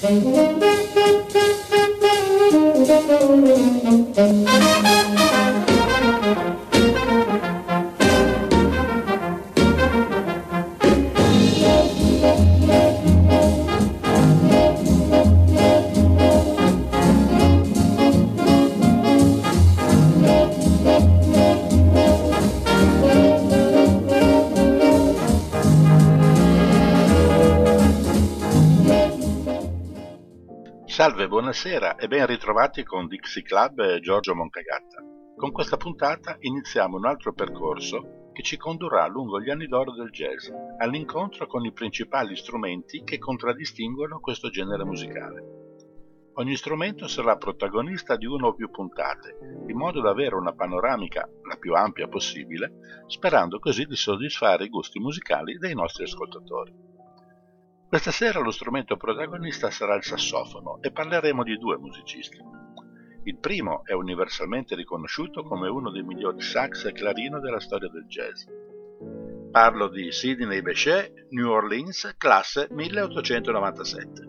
Thank you. Salve, buonasera e ben ritrovati con Dixie Club e Giorgio Moncagatta. Con questa puntata iniziamo un altro percorso che ci condurrà lungo gli anni d'oro del jazz, all'incontro con i principali strumenti che contraddistinguono questo genere musicale. Ogni strumento sarà protagonista di una o più puntate, in modo da avere una panoramica la più ampia possibile, sperando così di soddisfare i gusti musicali dei nostri ascoltatori. Questa sera lo strumento protagonista sarà il sassofono e parleremo di due musicisti. Il primo è universalmente riconosciuto come uno dei migliori sax e clarino della storia del jazz. Parlo di Sidney Bechet, New Orleans, classe 1897.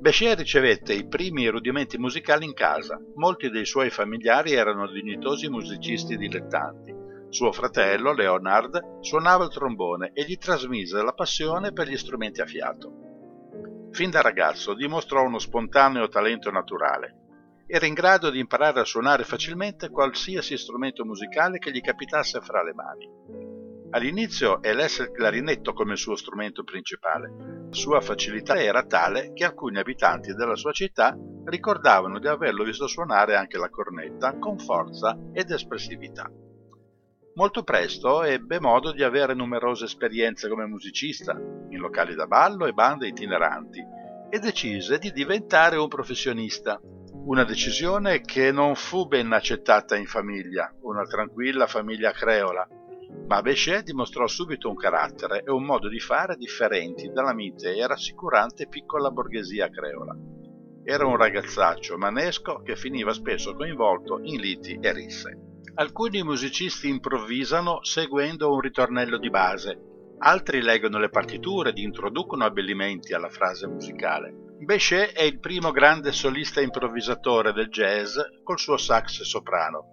Bechet ricevette i primi rudimenti musicali in casa. Molti dei suoi familiari erano dignitosi musicisti dilettanti suo fratello, Leonard, suonava il trombone e gli trasmise la passione per gli strumenti a fiato. Fin da ragazzo dimostrò uno spontaneo talento naturale. Era in grado di imparare a suonare facilmente qualsiasi strumento musicale che gli capitasse fra le mani. All'inizio elesse il clarinetto come suo strumento principale. La sua facilità era tale che alcuni abitanti della sua città ricordavano di averlo visto suonare anche la cornetta con forza ed espressività. Molto presto ebbe modo di avere numerose esperienze come musicista, in locali da ballo e bande itineranti, e decise di diventare un professionista. Una decisione che non fu ben accettata in famiglia, una tranquilla famiglia creola, ma Bechet dimostrò subito un carattere e un modo di fare differenti dalla mite e rassicurante piccola borghesia creola. Era un ragazzaccio manesco che finiva spesso coinvolto in liti e risse. Alcuni musicisti improvvisano seguendo un ritornello di base, altri leggono le partiture ed introducono abbellimenti alla frase musicale. Bechet è il primo grande solista improvvisatore del jazz col suo sax soprano.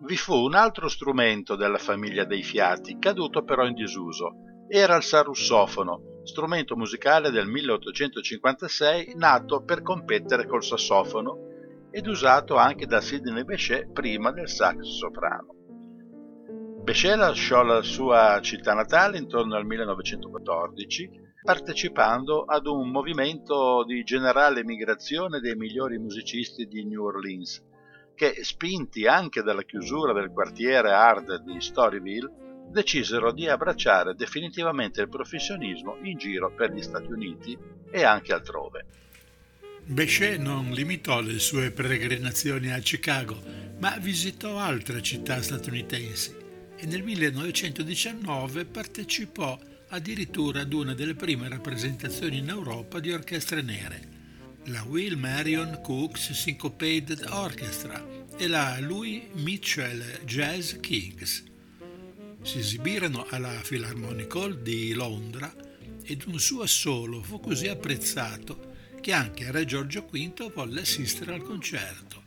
Vi fu un altro strumento della famiglia dei fiati, caduto però in disuso. Era il sarussofono, strumento musicale del 1856 nato per competere col sassofono ed usato anche da Sidney Bechet prima del sax soprano. Bechet lasciò la sua città natale intorno al 1914 partecipando ad un movimento di generale migrazione dei migliori musicisti di New Orleans che, spinti anche dalla chiusura del quartiere hard di Storyville, decisero di abbracciare definitivamente il professionismo in giro per gli Stati Uniti e anche altrove. Bechet non limitò le sue peregrinazioni a Chicago, ma visitò altre città statunitensi e nel 1919 partecipò addirittura ad una delle prime rappresentazioni in Europa di orchestre nere, la Will Marion Cooks Syncopated Orchestra e la Louis Mitchell Jazz Kings. Si esibirono alla Philharmonic Hall di Londra ed un suo assolo fu così apprezzato che anche Re Giorgio V volle assistere al concerto.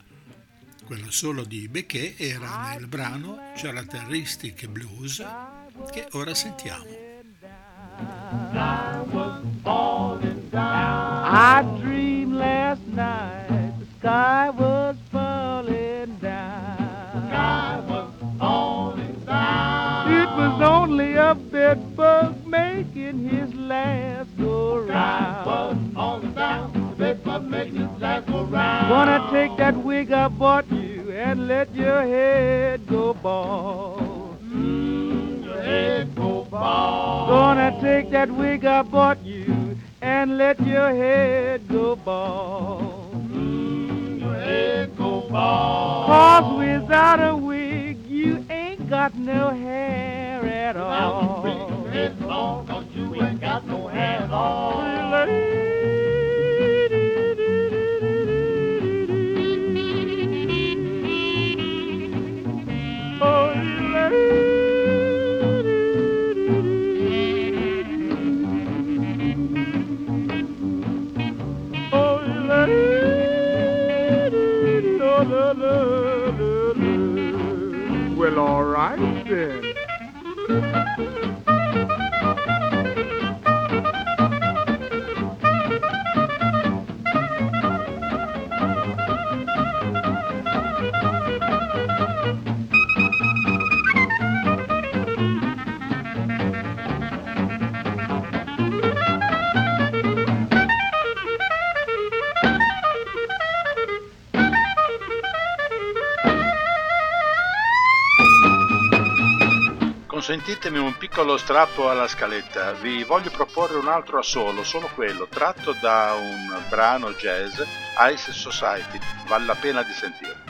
Quello solo di Bechet era nel brano Characteristic Blues che ora sentiamo. I dreamed last night the sky was falling down. Sky was falling down. It was only a bedbug making his last go round. Gonna take that wig I bought you and let your head go bald. Mm, your head go bald. Gonna take that wig I bought you and let your head go bald. Mm, your head go bald. Cause without a wig you ain't got no hair at all. Now you your head long cause you ain't got no hair at all. Consentitemi un piccolo strappo alla scaletta, vi voglio proporre un altro assolo, solo quello, tratto da un brano jazz Ice Society, vale la pena di sentire.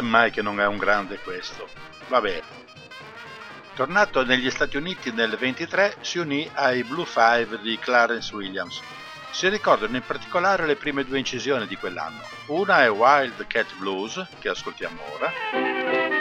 Semmai che non è un grande questo. Vabbè. Tornato negli Stati Uniti nel 23, si unì ai Blue Five di Clarence Williams. Si ricordano in particolare le prime due incisioni di quell'anno. Una è Wild Cat Blues, che ascoltiamo ora.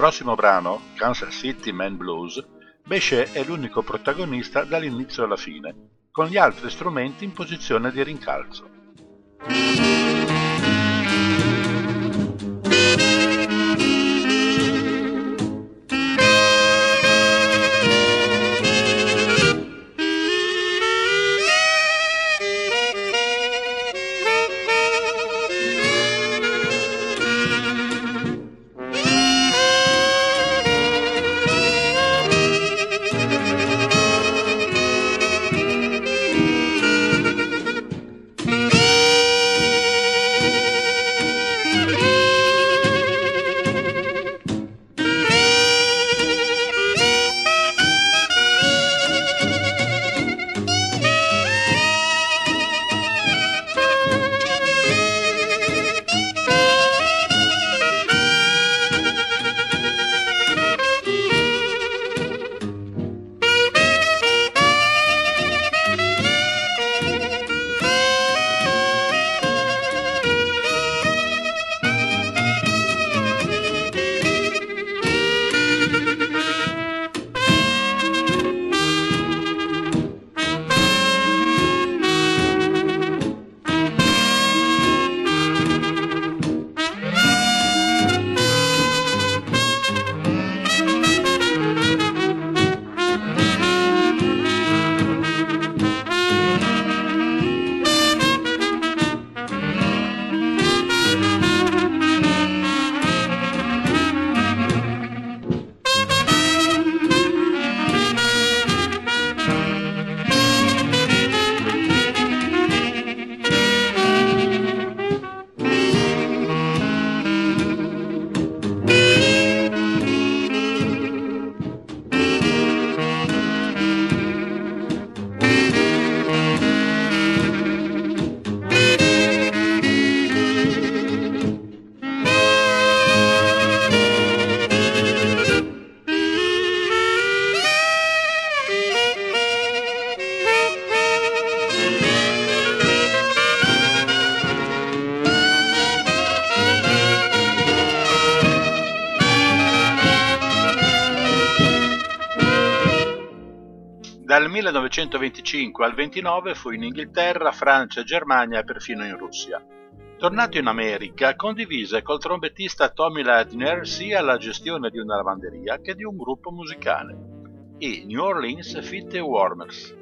Prossimo brano, Kansas City Man Blues, Bechet è l'unico protagonista dall'inizio alla fine, con gli altri strumenti in posizione di rincalzo. 1925 al 29 fu in Inghilterra, Francia, Germania e perfino in Russia. Tornato in America, condivise col trombettista Tommy Ladner sia la gestione di una lavanderia che di un gruppo musicale, i New Orleans Fit Warmers.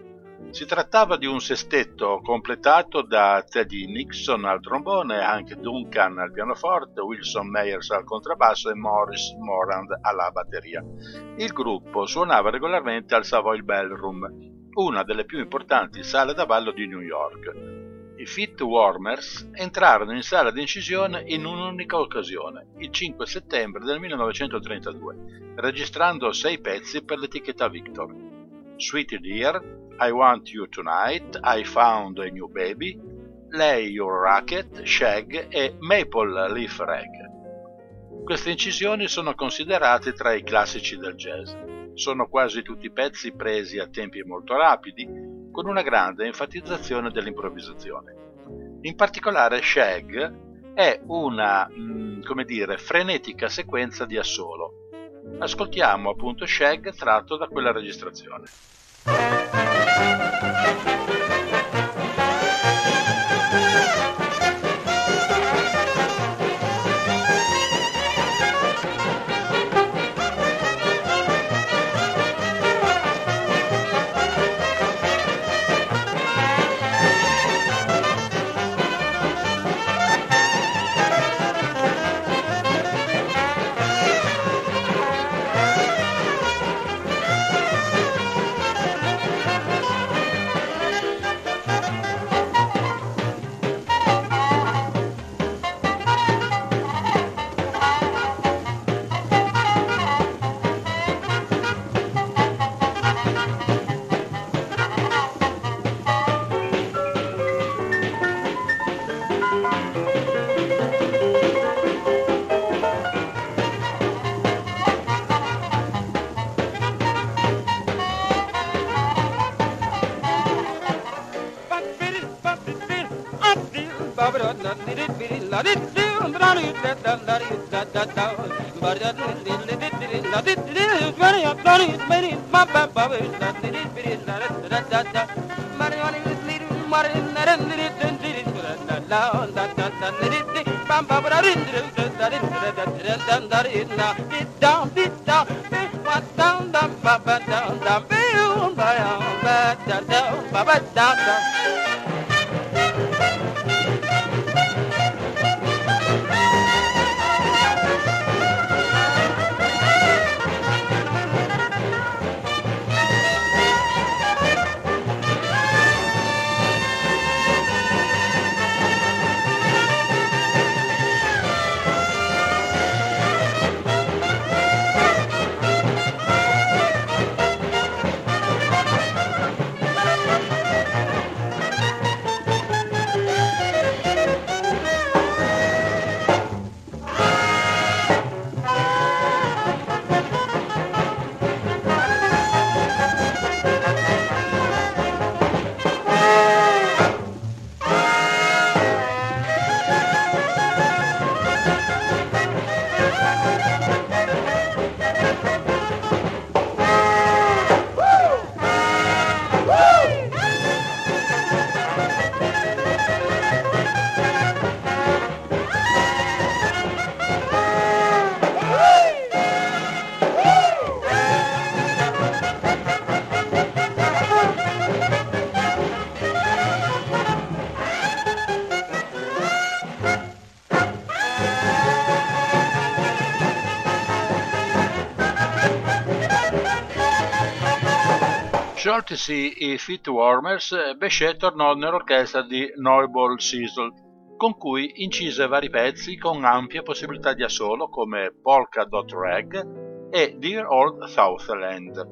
Si trattava di un sestetto completato da Teddy Nixon al trombone, anche Duncan al pianoforte, Wilson Meyers al contrabbasso e Morris Morand alla batteria. Il gruppo suonava regolarmente al Savoy Ballroom, una delle più importanti sale da ballo di New York. I Fit Warmers entrarono in sala di incisione in un'unica occasione, il 5 settembre del 1932, registrando sei pezzi per l'etichetta Victor. Sweetie Dear, I Want You Tonight, I Found a New Baby, Lay Your Racket, Shag e Maple Leaf Rag. Queste incisioni sono considerate tra i classici del jazz. Sono quasi tutti pezzi presi a tempi molto rapidi, con una grande enfatizzazione dell'improvvisazione. In particolare Shag è una, mm, come dire, frenetica sequenza di assolo. Ascoltiamo appunto Shag tratto da quella registrazione. Ba ba da da Scioltisi i Fit Warmers, Bechet tornò nell'orchestra di Neuball Cecil, con cui incise vari pezzi con ampie possibilità di assolo come Polka Dot Rag e Dear Old Southland.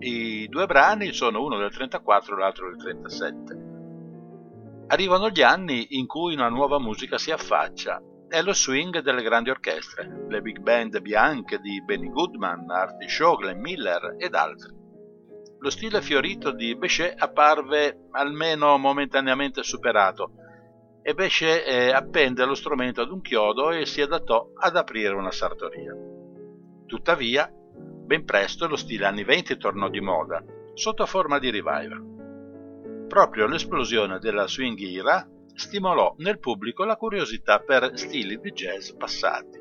I due brani sono uno del 34 e l'altro del 37. Arrivano gli anni in cui una nuova musica si affaccia. È lo swing delle grandi orchestre, le big band bianche di Benny Goodman, Artie Shaw, Miller ed altri lo stile fiorito di Bechet apparve almeno momentaneamente superato e Bechet eh, appende lo strumento ad un chiodo e si adattò ad aprire una sartoria. Tuttavia, ben presto lo stile anni 20 tornò di moda, sotto forma di revival. Proprio l'esplosione della swing era stimolò nel pubblico la curiosità per stili di jazz passati.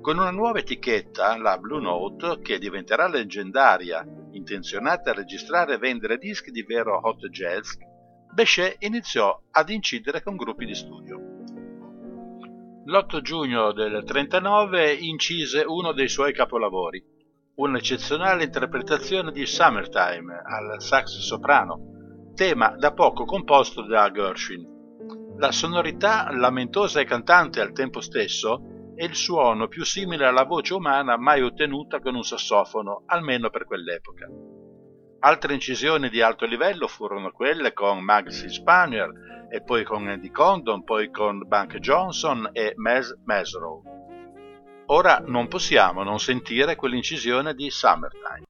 Con una nuova etichetta, la Blue Note, che diventerà leggendaria, intenzionata a registrare e vendere dischi di vero hot jazz, Bechet iniziò ad incidere con gruppi di studio. L'8 giugno del 39 incise uno dei suoi capolavori, un'eccezionale interpretazione di Summertime al sax soprano, tema da poco composto da Gershwin. La sonorità lamentosa e cantante al tempo stesso è il suono più simile alla voce umana mai ottenuta con un sassofono, almeno per quell'epoca. Altre incisioni di alto livello furono quelle con Maxi Spanier e poi con Andy Condon, poi con Bank Johnson e Mez Mesrow. Ora non possiamo non sentire quell'incisione di Summertime.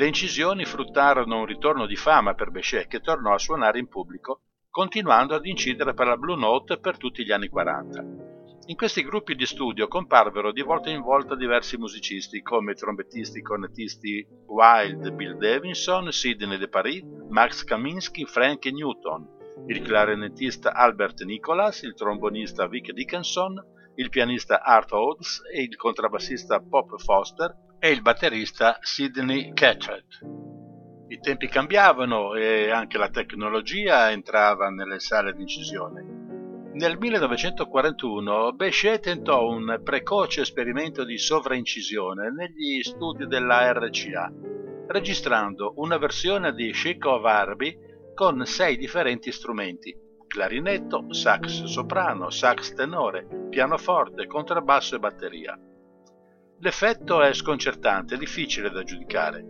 Le incisioni fruttarono un ritorno di fama per Bechet che tornò a suonare in pubblico, continuando ad incidere per la Blue Note per tutti gli anni 40. In questi gruppi di studio comparvero di volta in volta diversi musicisti come trombettisti cornettisti Wild Bill Davidson, Sidney De Paris, Max Kaminsky, Frank Newton, il clarinettista Albert Nicholas, il trombonista Vic Dickinson, il pianista Art Oates e il contrabbassista Pop Foster e il batterista Sidney Catchett. I tempi cambiavano e anche la tecnologia entrava nelle sale di incisione. Nel 1941 Bechet tentò un precoce esperimento di sovraincisione negli studi della RCA, registrando una versione di Chic of Arby con sei differenti strumenti, clarinetto, sax soprano, sax tenore, pianoforte, contrabbasso e batteria. L'effetto è sconcertante difficile da giudicare.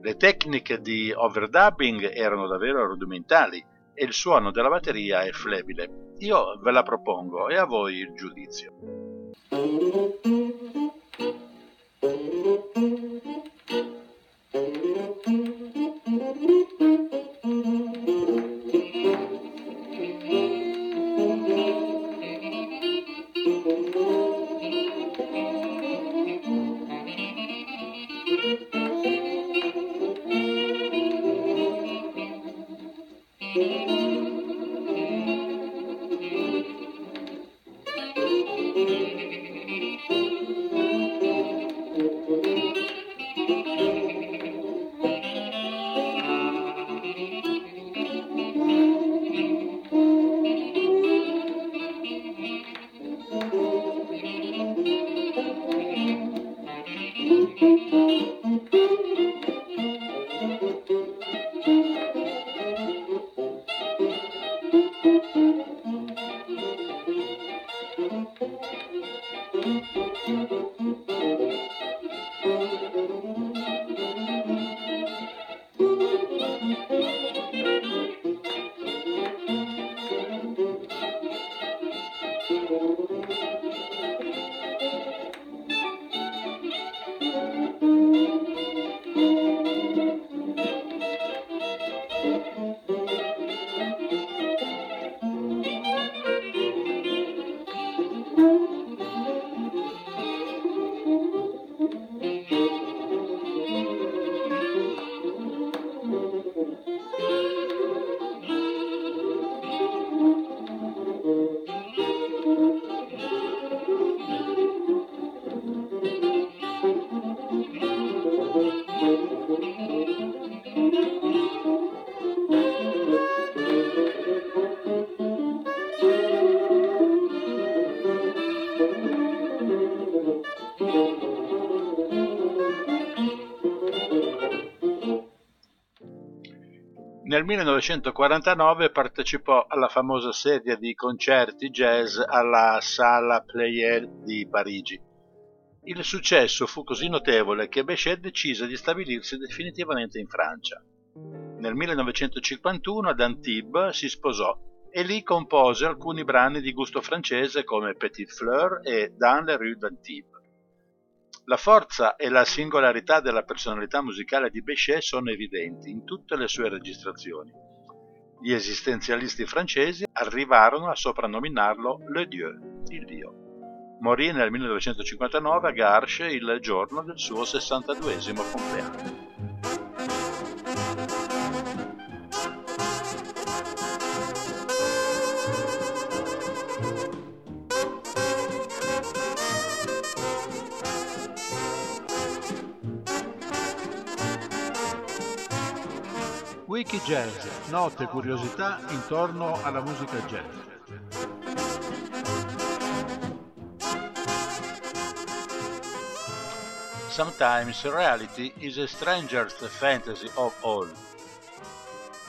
Le tecniche di overdubbing erano davvero rudimentali e il suono della batteria è flebile. Io ve la propongo e a voi il giudizio. Nel 1949 partecipò alla famosa serie di concerti jazz alla Sala Pleyel di Parigi. Il successo fu così notevole che Bechet decise di stabilirsi definitivamente in Francia. Nel 1951 ad Antibes si sposò e lì compose alcuni brani di gusto francese come Petite Fleur e Dans les rues d'Antibes. La forza e la singolarità della personalità musicale di Bechet sono evidenti in tutte le sue registrazioni. Gli esistenzialisti francesi arrivarono a soprannominarlo Le Dieu, il Dio. Morì nel 1959 a Garches il giorno del suo 62 compleanno. Wiki Jazz, note e curiosità intorno alla musica jazz. Sometimes reality is a stranger's fantasy of all.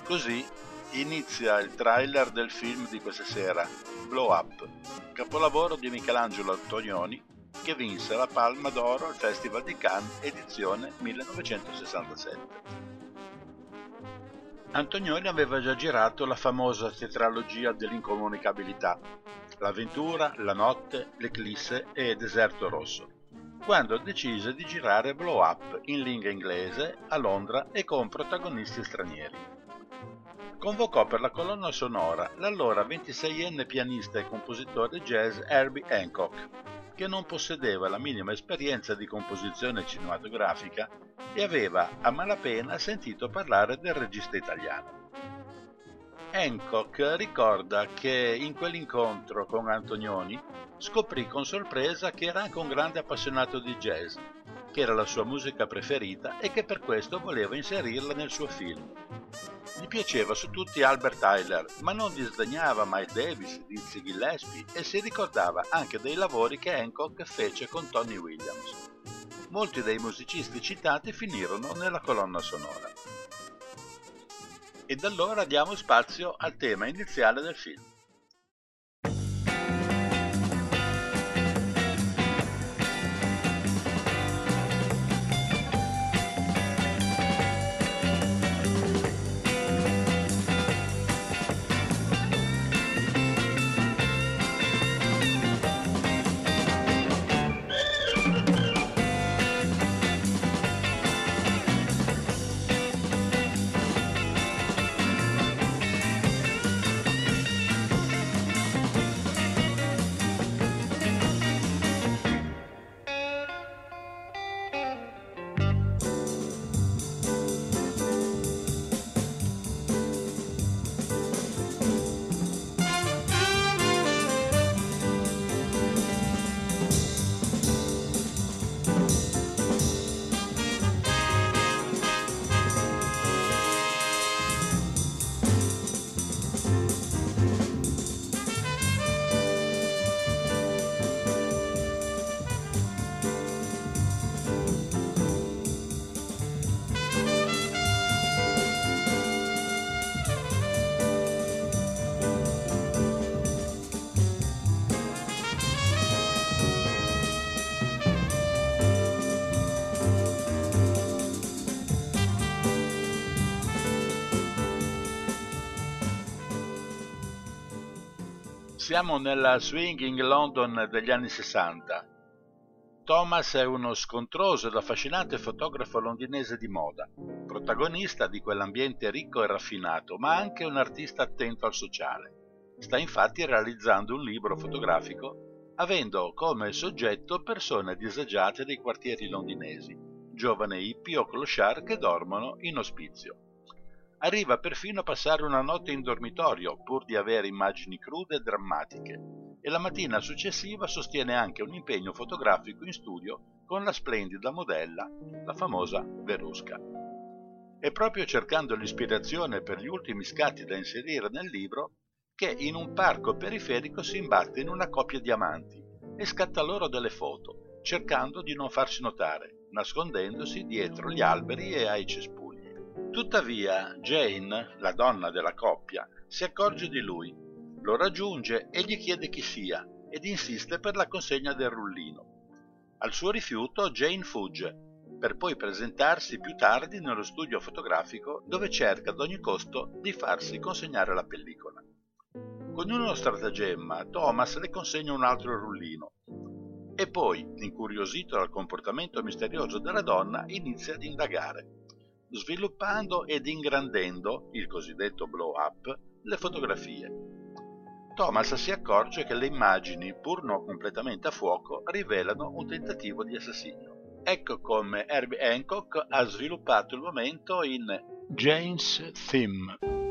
Così inizia il trailer del film di questa sera, Blow Up, capolavoro di Michelangelo Antonioni che vinse la Palma d'Oro al Festival di Cannes edizione 1967. Antonioni aveva già girato la famosa tetralogia dell'incomunicabilità, L'avventura, La notte, L'eclisse e Deserto rosso, quando decise di girare Blow Up in lingua inglese a Londra e con protagonisti stranieri. Convocò per la colonna sonora l'allora 26enne pianista e compositore jazz Herbie Hancock, che non possedeva la minima esperienza di composizione cinematografica e aveva a malapena sentito parlare del regista italiano. Hancock ricorda che in quell'incontro con Antonioni scoprì con sorpresa che era anche un grande appassionato di jazz, che era la sua musica preferita e che per questo voleva inserirla nel suo film. Gli piaceva su tutti Albert Tyler, ma non disdegnava Miles Davis, Dizzy Gillespie e si ricordava anche dei lavori che Hancock fece con Tony Williams. Molti dei musicisti citati finirono nella colonna sonora. Ed allora diamo spazio al tema iniziale del film. Siamo nella swinging London degli anni 60. Thomas è uno scontroso ed affascinante fotografo londinese di moda, protagonista di quell'ambiente ricco e raffinato, ma anche un artista attento al sociale. Sta infatti realizzando un libro fotografico avendo come soggetto persone disagiate dei quartieri londinesi, giovane hippie o clochard che dormono in ospizio. Arriva perfino a passare una notte in dormitorio pur di avere immagini crude e drammatiche e la mattina successiva sostiene anche un impegno fotografico in studio con la splendida modella, la famosa Verusca. È proprio cercando l'ispirazione per gli ultimi scatti da inserire nel libro che in un parco periferico si imbatte in una coppia di amanti e scatta loro delle foto, cercando di non farsi notare, nascondendosi dietro gli alberi e ai cespugli. Tuttavia Jane, la donna della coppia, si accorge di lui, lo raggiunge e gli chiede chi sia ed insiste per la consegna del rullino. Al suo rifiuto Jane fugge, per poi presentarsi più tardi nello studio fotografico dove cerca ad ogni costo di farsi consegnare la pellicola. Con uno stratagemma Thomas le consegna un altro rullino e poi, incuriosito dal comportamento misterioso della donna, inizia ad indagare sviluppando ed ingrandendo, il cosiddetto blow up, le fotografie. Thomas si accorge che le immagini, pur non completamente a fuoco, rivelano un tentativo di assassinio. Ecco come Herbie Hancock ha sviluppato il momento in Jane's Theme.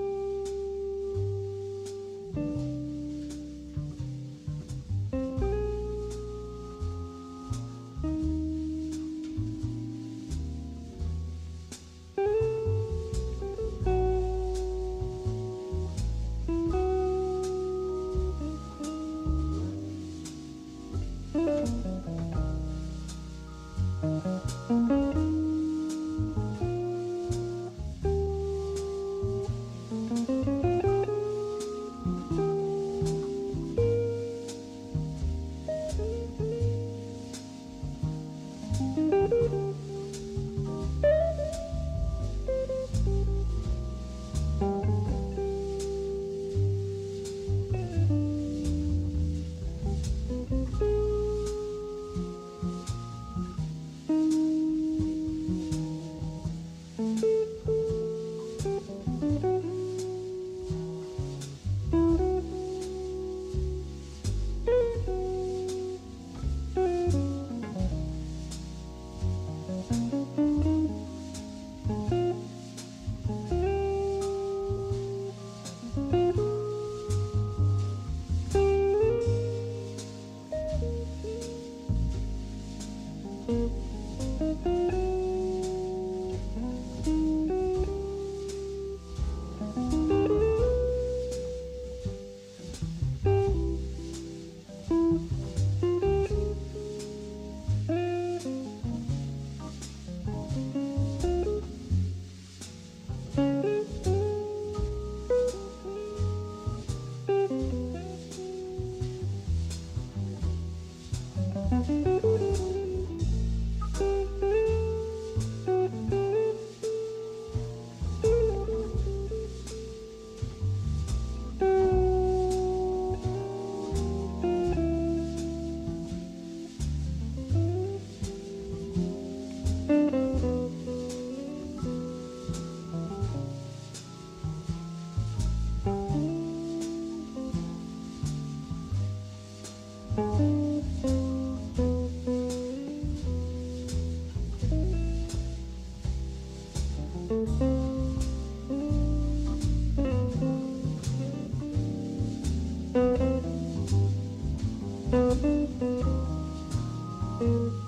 Thank you.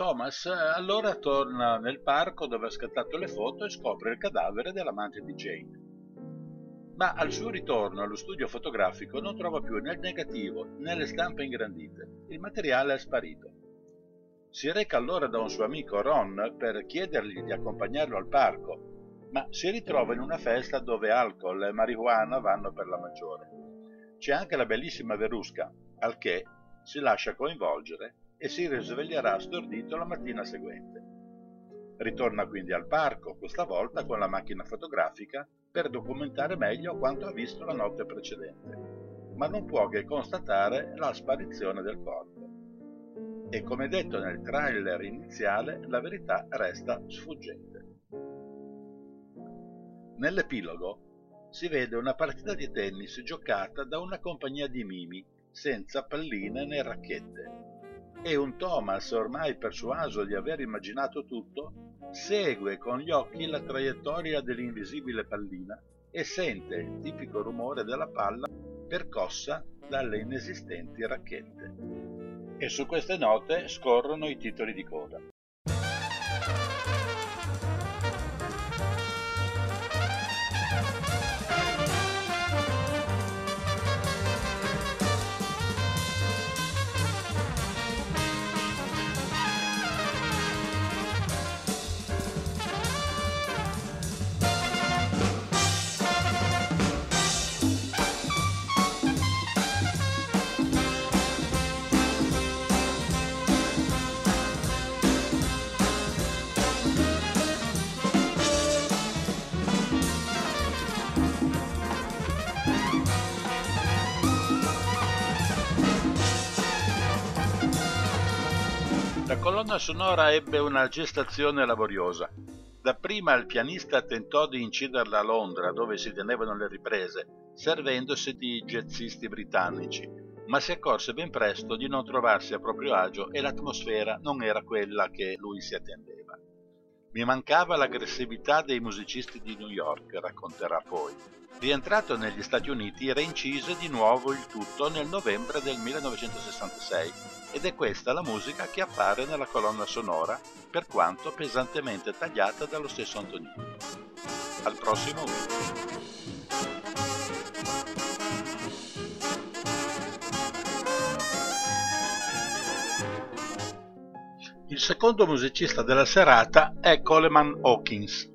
Thomas allora torna nel parco dove ha scattato le foto e scopre il cadavere dell'amante di Jane. Ma al suo ritorno allo studio fotografico non trova più né il negativo né le stampe ingrandite. Il materiale è sparito. Si reca allora da un suo amico Ron per chiedergli di accompagnarlo al parco, ma si ritrova in una festa dove alcol e marijuana vanno per la maggiore. C'è anche la bellissima Verusca, al che si lascia coinvolgere e si risveglierà stordito la mattina seguente. Ritorna quindi al parco, questa volta con la macchina fotografica, per documentare meglio quanto ha visto la notte precedente, ma non può che constatare la sparizione del corpo. E come detto nel trailer iniziale, la verità resta sfuggente. Nell'epilogo si vede una partita di tennis giocata da una compagnia di mimi, senza palline né racchette, e un Thomas, ormai persuaso di aver immaginato tutto, segue con gli occhi la traiettoria dell'invisibile pallina e sente il tipico rumore della palla percossa dalle inesistenti racchette. E su queste note scorrono i titoli di coda. Colonna sonora ebbe una gestazione laboriosa. Dapprima il pianista tentò di inciderla a Londra, dove si tenevano le riprese, servendosi di jazzisti britannici, ma si accorse ben presto di non trovarsi a proprio agio e l'atmosfera non era quella che lui si attendeva. Mi mancava l'aggressività dei musicisti di New York, racconterà poi. Rientrato negli Stati Uniti, reincise di nuovo il tutto nel novembre del 1966 ed è questa la musica che appare nella colonna sonora, per quanto pesantemente tagliata dallo stesso Antonini. Al prossimo video. Il secondo musicista della serata è Coleman Hawkins,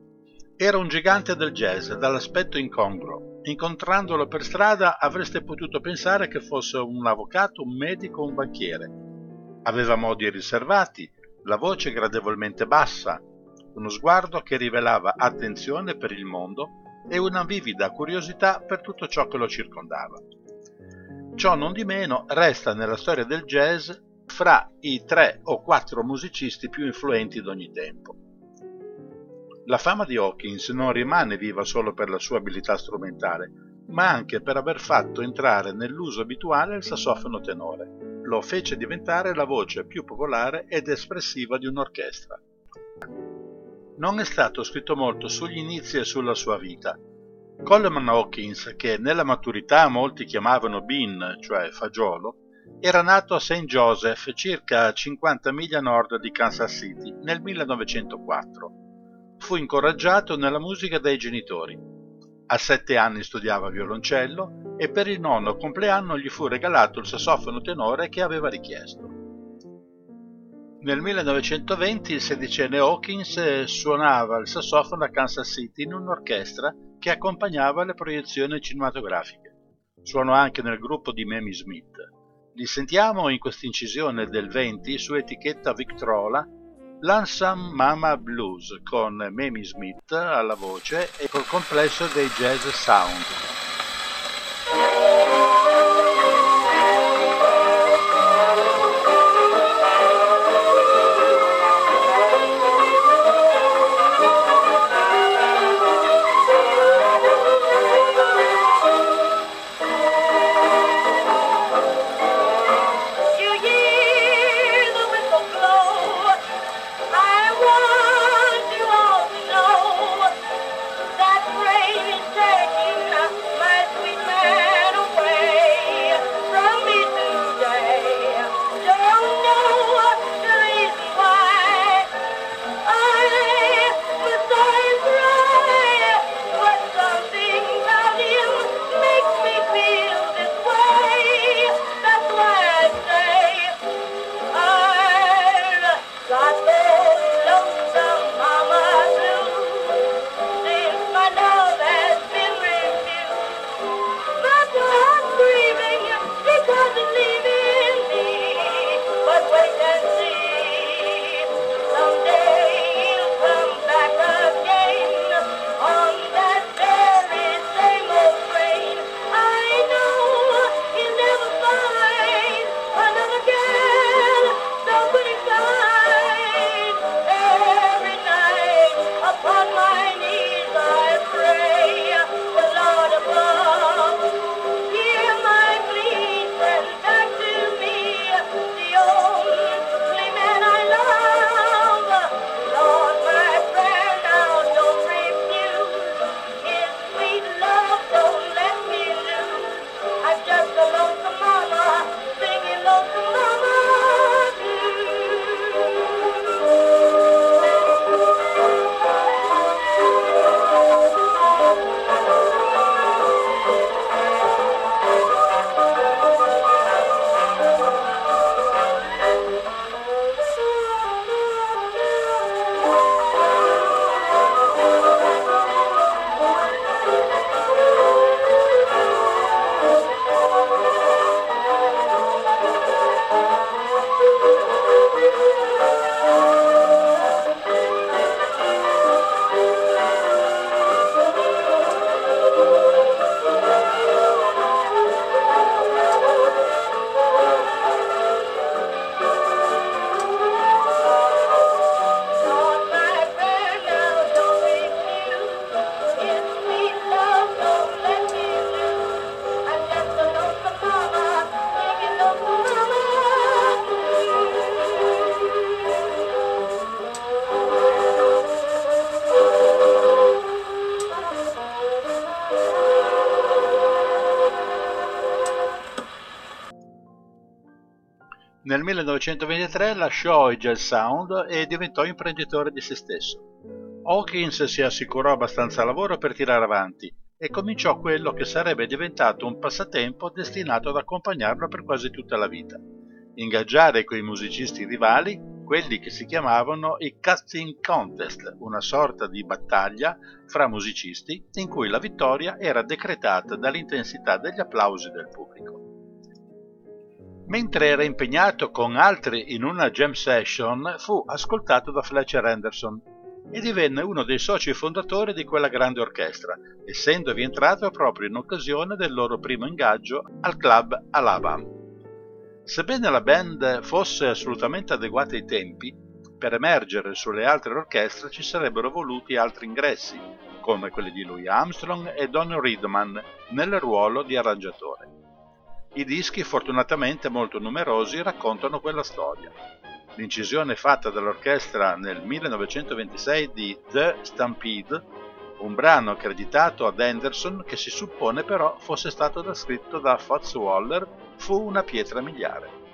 era un gigante del jazz, dall'aspetto incongruo. Incontrandolo per strada avreste potuto pensare che fosse un avvocato, un medico o un banchiere. Aveva modi riservati, la voce gradevolmente bassa, uno sguardo che rivelava attenzione per il mondo e una vivida curiosità per tutto ciò che lo circondava. Ciò non di meno resta nella storia del jazz fra i tre o quattro musicisti più influenti d'ogni tempo. La fama di Hawkins non rimane viva solo per la sua abilità strumentale, ma anche per aver fatto entrare nell'uso abituale il sassofono tenore. Lo fece diventare la voce più popolare ed espressiva di un'orchestra. Non è stato scritto molto sugli inizi e sulla sua vita. Coleman Hawkins, che nella maturità molti chiamavano Bean, cioè fagiolo, era nato a St. Joseph, circa 50 miglia a nord di Kansas City, nel 1904 fu incoraggiato nella musica dai genitori. A sette anni studiava violoncello e per il nonno compleanno gli fu regalato il sassofono tenore che aveva richiesto. Nel 1920 il sedicenne Hawkins suonava il sassofono a Kansas City in un'orchestra che accompagnava le proiezioni cinematografiche. Suonò anche nel gruppo di Mamie Smith. Li sentiamo in questa incisione del 20 su etichetta Victrola L'Ansam Mama Blues con Mamie Smith alla voce e col complesso dei Jazz Sound. 1923 lasciò i Jazz Sound e diventò imprenditore di se stesso. Hawkins si assicurò abbastanza lavoro per tirare avanti e cominciò quello che sarebbe diventato un passatempo destinato ad accompagnarlo per quasi tutta la vita. Ingaggiare quei musicisti rivali, quelli che si chiamavano i casting contest, una sorta di battaglia fra musicisti in cui la vittoria era decretata dall'intensità degli applausi del pubblico. Mentre era impegnato con altri in una jam session, fu ascoltato da Fletcher Henderson e divenne uno dei soci fondatori di quella grande orchestra, essendovi entrato proprio in occasione del loro primo ingaggio al club Alabama. Sebbene la band fosse assolutamente adeguata ai tempi, per emergere sulle altre orchestre ci sarebbero voluti altri ingressi, come quelli di Louis Armstrong e Don Reedman nel ruolo di arrangiatore. I dischi, fortunatamente molto numerosi, raccontano quella storia. L'incisione fatta dall'orchestra nel 1926 di The Stampede, un brano accreditato ad Anderson che si suppone però fosse stato scritto da Fats Waller, fu una pietra miliare.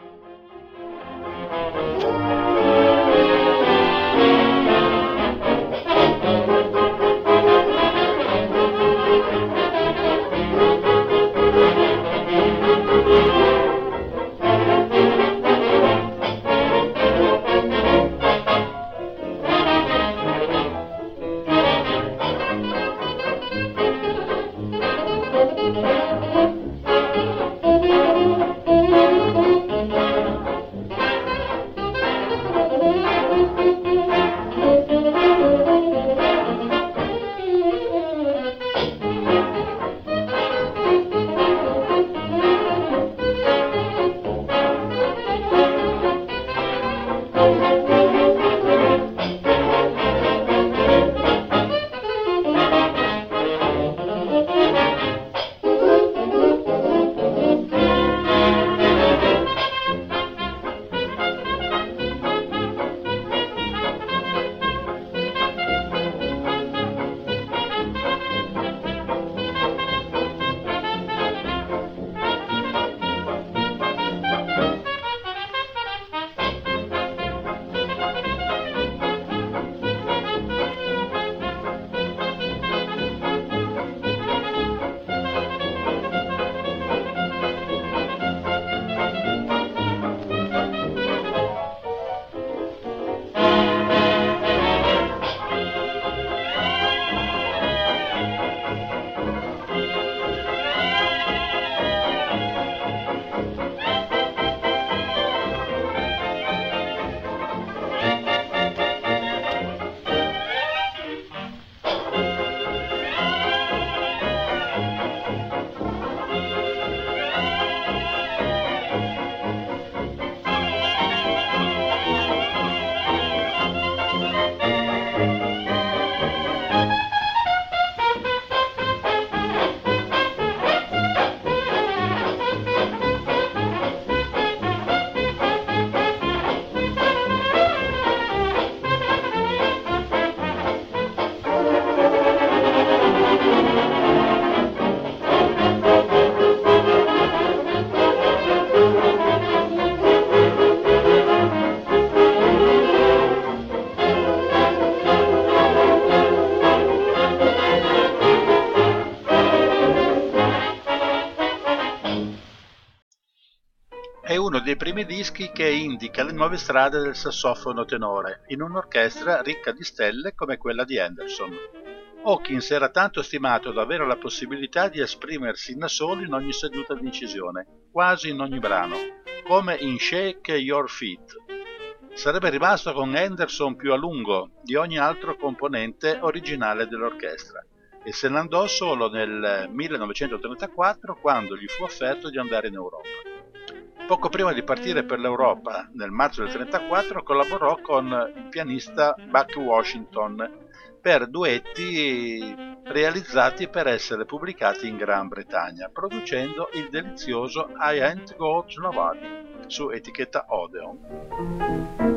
Primi dischi che indica le nuove strade del sassofono tenore in un'orchestra ricca di stelle come quella di Anderson. Hawkins era tanto stimato da avere la possibilità di esprimersi da solo in ogni seduta di incisione, quasi in ogni brano, come in Shake Your Feet. Sarebbe rimasto con Anderson più a lungo di ogni altro componente originale dell'orchestra e se ne andò solo nel 1934 quando gli fu offerto di andare in Europa. Poco prima di partire per l'Europa, nel marzo del 1934, collaborò con il pianista Buck Washington per duetti realizzati per essere pubblicati in Gran Bretagna, producendo il delizioso I Ain't Got Nobody su etichetta Odeon.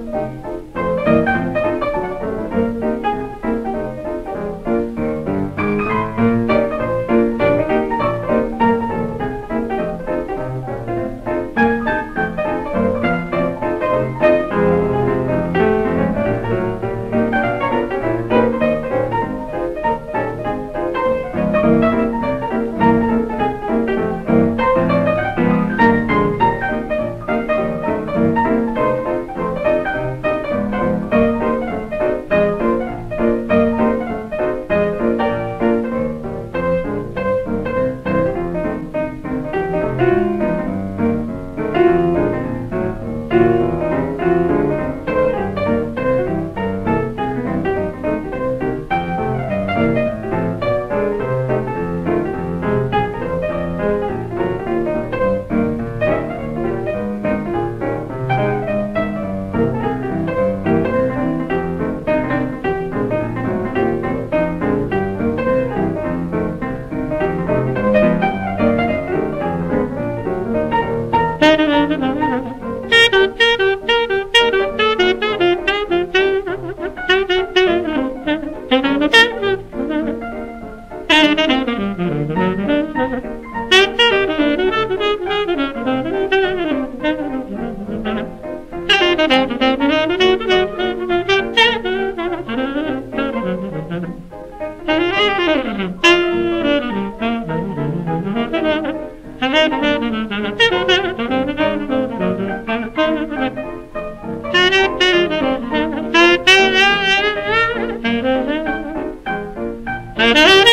Mm-hmm.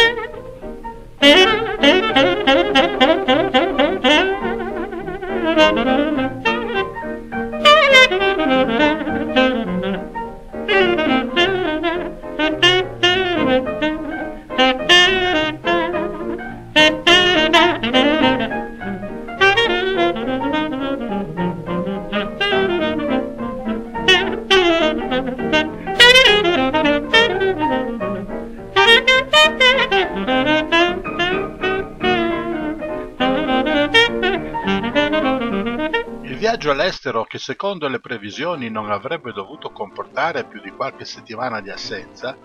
Che secondo le previsioni non avrebbe dovuto comportare più di qualche settimana di assenza,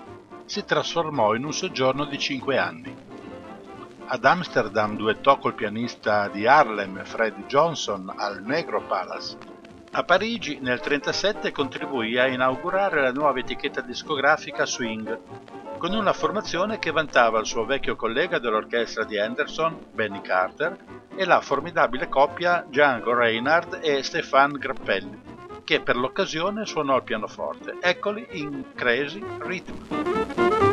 si trasformò in un soggiorno di cinque anni. Ad Amsterdam duettò col pianista di Harlem Fred Johnson al Negro Palace. A Parigi nel 1937 contribuì a inaugurare la nuova etichetta discografica Swing, con una formazione che vantava il suo vecchio collega dell'orchestra di Anderson, Benny Carter, e la formidabile coppia Django Reinhardt e Stéphane Grappelli, che per l'occasione suonò il pianoforte. Eccoli in Crazy Rhythm.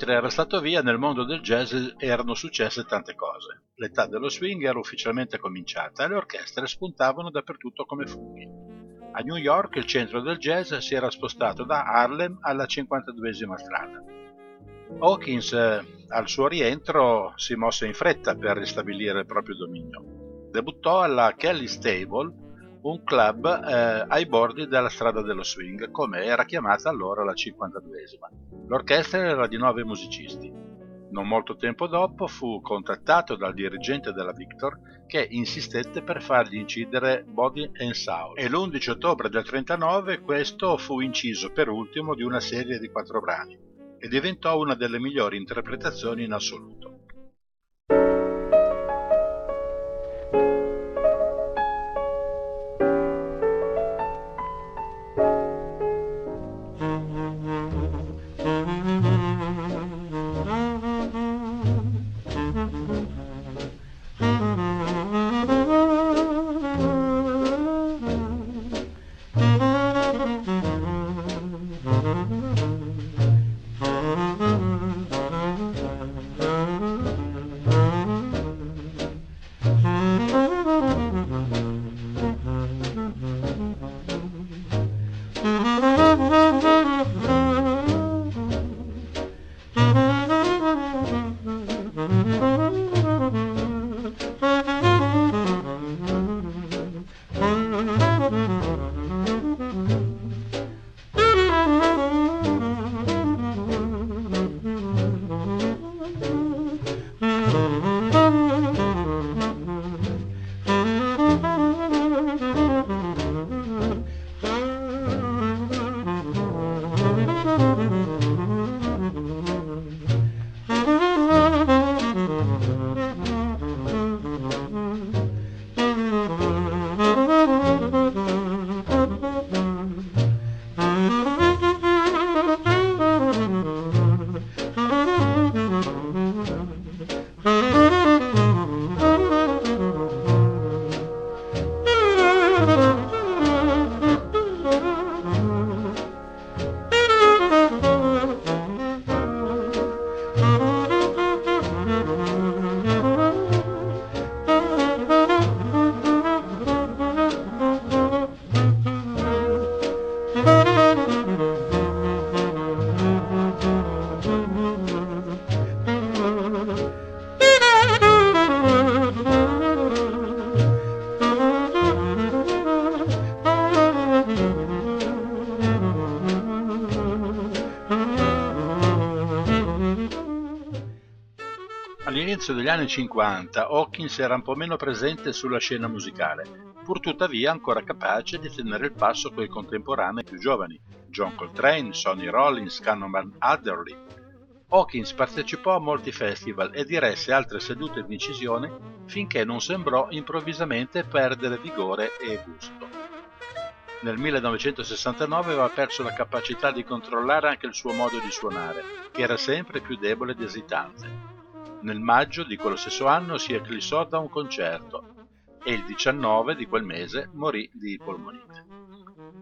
Mentre era stato via nel mondo del jazz erano successe tante cose. L'età dello swing era ufficialmente cominciata e le orchestre spuntavano dappertutto come funghi. A New York il centro del jazz si era spostato da Harlem alla 52esima strada. Hawkins eh, al suo rientro si mosse in fretta per ristabilire il proprio dominio. Debuttò alla Kelly Stable un club eh, ai bordi della strada dello swing, come era chiamata allora la 52esima. L'orchestra era di nove musicisti. Non molto tempo dopo fu contattato dal dirigente della Victor che insistette per fargli incidere Body and Soul e l'11 ottobre del 39 questo fu inciso per ultimo di una serie di quattro brani e diventò una delle migliori interpretazioni in assoluto. Anni 50 Hawkins era un po' meno presente sulla scena musicale, pur tuttavia ancora capace di tenere il passo coi contemporanei più giovani, John Coltrane, Sonny Rollins, Cannonball Adderley. Hawkins partecipò a molti festival e diresse altre sedute di incisione finché non sembrò improvvisamente perdere vigore e gusto. Nel 1969 aveva perso la capacità di controllare anche il suo modo di suonare, che era sempre più debole ed esitante. Nel maggio di quello stesso anno si eclissò da un concerto e il 19 di quel mese morì di polmonite.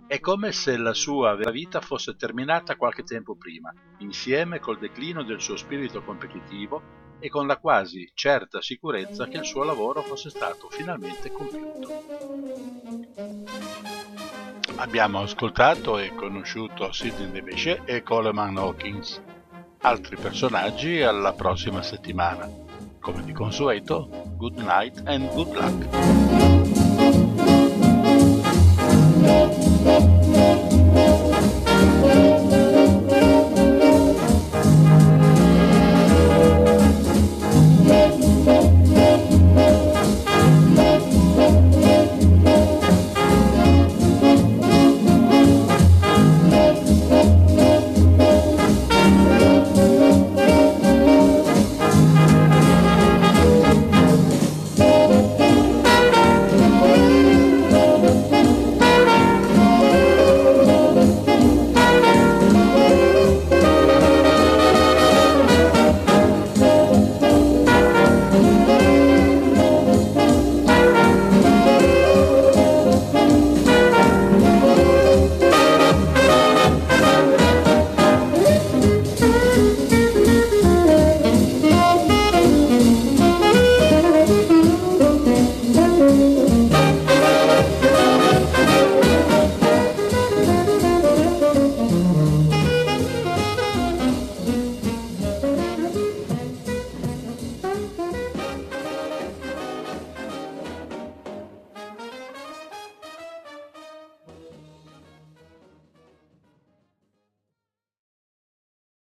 È come se la sua vera vita fosse terminata qualche tempo prima, insieme col declino del suo spirito competitivo e con la quasi certa sicurezza che il suo lavoro fosse stato finalmente compiuto. Abbiamo ascoltato e conosciuto Sidney DeBechet e Coleman Hawkins altri personaggi alla prossima settimana. Come di consueto, good night and good luck.